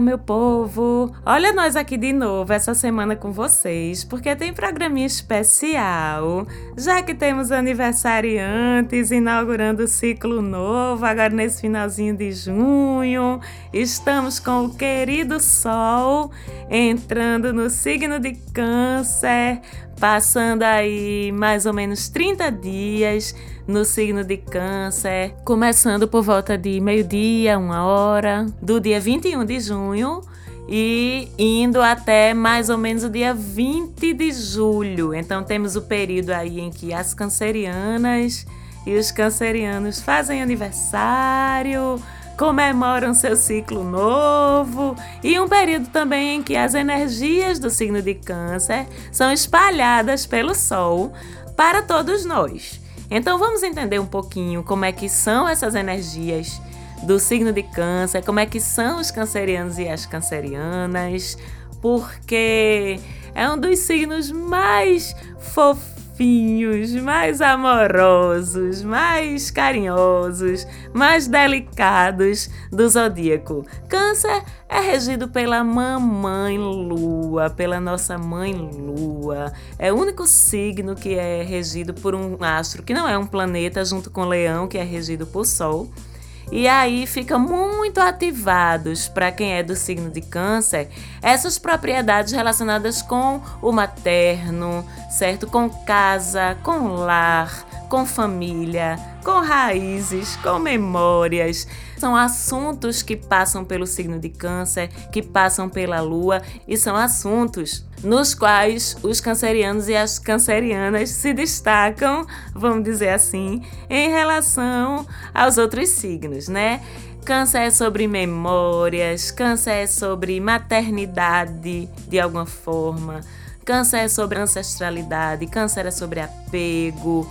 Meu povo! Olha nós aqui de novo essa semana com vocês, porque tem programinha especial, já que temos aniversariantes inaugurando o ciclo novo, agora nesse finalzinho de junho. Estamos com o querido Sol entrando no signo de Câncer, passando aí mais ou menos 30 dias no signo de Câncer, começando por volta de meio-dia, uma hora, do dia 21 de junho e indo até mais ou menos o dia 20 de julho. Então temos o período aí em que as cancerianas e os cancerianos fazem aniversário, comemoram seu ciclo novo e um período também em que as energias do signo de Câncer são espalhadas pelo Sol para todos nós. Então vamos entender um pouquinho como é que são essas energias do signo de Câncer, como é que são os cancerianos e as cancerianas, porque é um dos signos mais fofinhos fofinhos, mais amorosos, mais carinhosos, mais delicados do zodíaco. Câncer é regido pela mamãe Lua, pela nossa mãe Lua. É o único signo que é regido por um astro que não é um planeta, junto com Leão, que é regido por Sol. E aí fica muito ativados para quem é do signo de Câncer essas propriedades relacionadas com o materno, certo? Com casa, com lar, com família, com raízes, com memórias. São assuntos que passam pelo signo de Câncer, que passam pela Lua e são assuntos nos quais os cancerianos e as cancerianas se destacam, vamos dizer assim, em relação aos outros signos, né? Câncer é sobre memórias, câncer é sobre maternidade de alguma forma, câncer é sobre ancestralidade, câncer é sobre apego,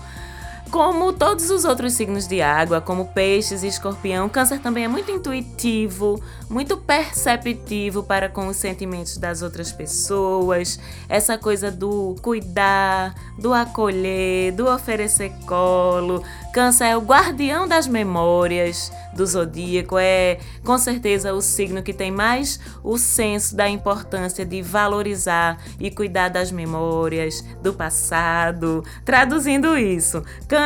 como todos os outros signos de água, como peixes e escorpião, Câncer também é muito intuitivo, muito perceptivo para com os sentimentos das outras pessoas. Essa coisa do cuidar, do acolher, do oferecer colo. Câncer é o guardião das memórias do zodíaco, é com certeza o signo que tem mais o senso da importância de valorizar e cuidar das memórias do passado. Traduzindo isso, Câncer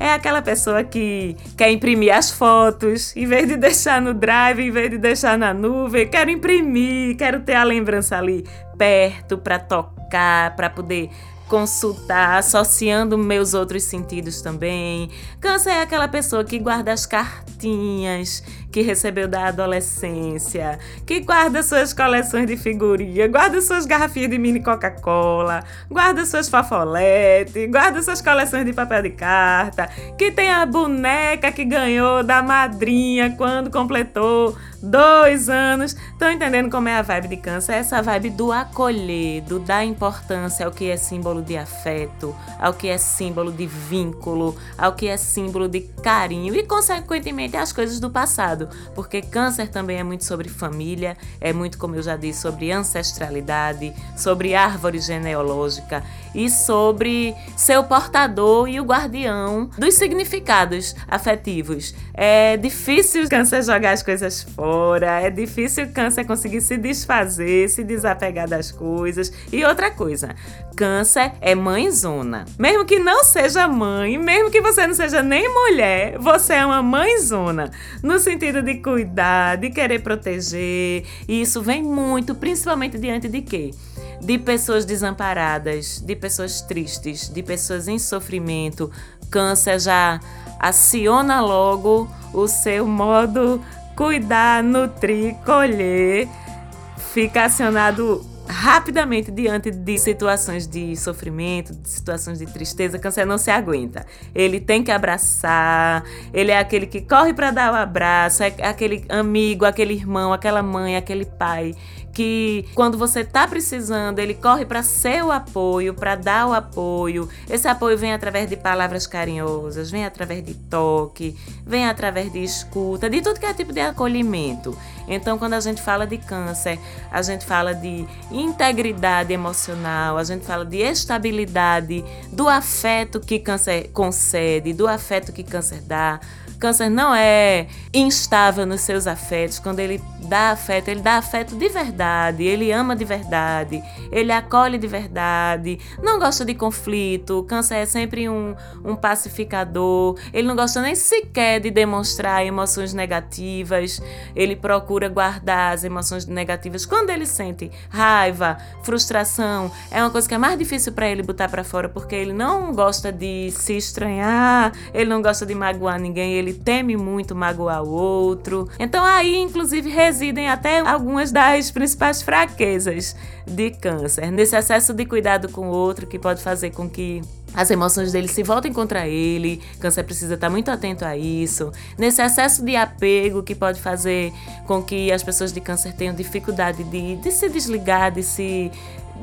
é aquela pessoa que quer imprimir as fotos, em vez de deixar no drive, em vez de deixar na nuvem, quero imprimir, quero ter a lembrança ali perto para tocar, para poder consultar, associando meus outros sentidos também. Câncer é aquela pessoa que guarda as cartinhas que recebeu da adolescência, que guarda suas coleções de figurinha, guarda suas garrafinhas de mini Coca-Cola, guarda suas fafoletes, guarda suas coleções de papel de carta, que tem a boneca que ganhou da madrinha quando completou dois anos. Estão entendendo como é a vibe de câncer? Essa vibe do acolher, do dar importância ao que é símbolo de afeto, ao que é símbolo de vínculo, ao que é símbolo de carinho e, consequentemente, as coisas do passado. Porque câncer também é muito sobre família, é muito, como eu já disse, sobre ancestralidade, sobre árvore genealógica e sobre seu portador e o guardião dos significados afetivos. É difícil câncer jogar as coisas fora, é difícil câncer conseguir se desfazer, se desapegar das coisas. E outra coisa, câncer é mãezona. Mesmo que não seja mãe, mesmo que você não seja nem mulher, você é uma mãezona. No sentido de cuidar, de querer proteger. E isso vem muito, principalmente diante de quê? de pessoas desamparadas, de pessoas tristes, de pessoas em sofrimento. Câncer já aciona logo o seu modo cuidar, nutrir, colher. Fica acionado rapidamente diante de situações de sofrimento, de situações de tristeza, câncer não se aguenta. Ele tem que abraçar, ele é aquele que corre para dar o abraço, é aquele amigo, aquele irmão, aquela mãe, aquele pai que quando você tá precisando, ele corre para seu apoio, para dar o apoio. Esse apoio vem através de palavras carinhosas, vem através de toque, vem através de escuta, de tudo que é tipo de acolhimento. Então, quando a gente fala de câncer, a gente fala de integridade emocional, a gente fala de estabilidade, do afeto que câncer concede, do afeto que câncer dá Câncer não é instável nos seus afetos. Quando ele dá afeto, ele dá afeto de verdade, ele ama de verdade, ele acolhe de verdade, não gosta de conflito. Câncer é sempre um, um pacificador, ele não gosta nem sequer de demonstrar emoções negativas, ele procura guardar as emoções negativas. Quando ele sente raiva, frustração, é uma coisa que é mais difícil para ele botar para fora porque ele não gosta de se estranhar, ele não gosta de magoar ninguém, ele teme muito magoar o outro. Então aí, inclusive, residem até algumas das principais fraquezas de câncer, nesse excesso de cuidado com o outro que pode fazer com que as emoções dele se voltem contra ele. Câncer precisa estar muito atento a isso. Nesse excesso de apego que pode fazer com que as pessoas de câncer tenham dificuldade de, de se desligar, de se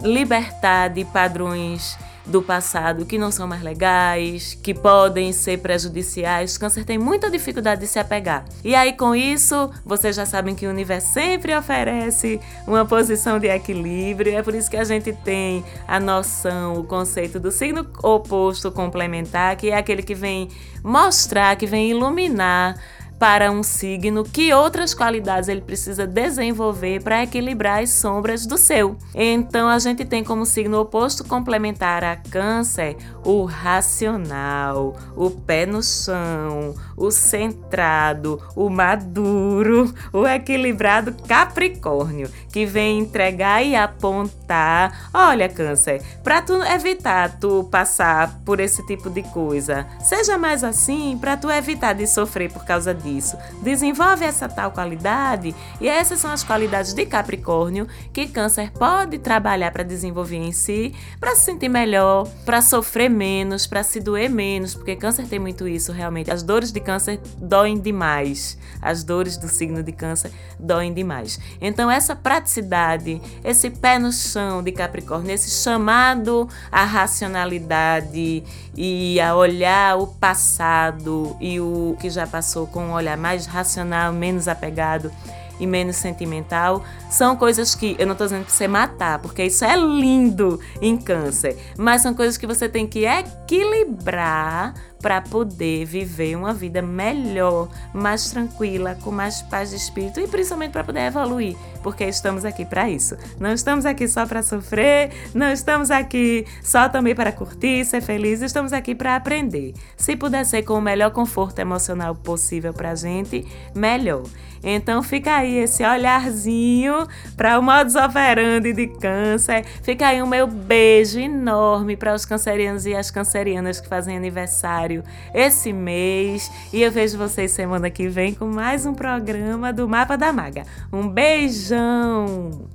libertar de padrões do passado que não são mais legais, que podem ser prejudiciais. O câncer tem muita dificuldade de se apegar. E aí, com isso, vocês já sabem que o universo sempre oferece uma posição de equilíbrio. É por isso que a gente tem a noção, o conceito do signo oposto complementar, que é aquele que vem mostrar, que vem iluminar para um signo que outras qualidades ele precisa desenvolver para equilibrar as sombras do seu. Então a gente tem como signo oposto complementar a Câncer o racional, o pé no chão, o centrado, o maduro, o equilibrado Capricórnio, que vem entregar e apontar. Olha, Câncer, para tu evitar tu passar por esse tipo de coisa, seja mais assim para tu evitar de sofrer por causa disso isso. Desenvolve essa tal qualidade e essas são as qualidades de Capricórnio que Câncer pode trabalhar para desenvolver em si, para se sentir melhor, para sofrer menos, para se doer menos, porque Câncer tem muito isso realmente. As dores de Câncer doem demais. As dores do signo de Câncer doem demais. Então essa praticidade, esse pé no chão de Capricórnio, esse chamado à racionalidade e a olhar o passado e o que já passou com olhar mais racional, menos apegado e menos sentimental, são coisas que eu não estou dizendo para você matar, porque isso é lindo em câncer, mas são coisas que você tem que equilibrar para poder viver uma vida melhor, mais tranquila, com mais paz de espírito e principalmente para poder evoluir, porque estamos aqui para isso. Não estamos aqui só para sofrer, não estamos aqui só também para curtir, ser feliz, estamos aqui para aprender. Se puder ser com o melhor conforto emocional possível para a gente, melhor. Então fica aí esse olharzinho para o modus operandi de câncer. Fica aí o meu beijo enorme para os cancerianos e as cancerianas que fazem aniversário esse mês. E eu vejo vocês semana que vem com mais um programa do Mapa da Maga. Um beijão!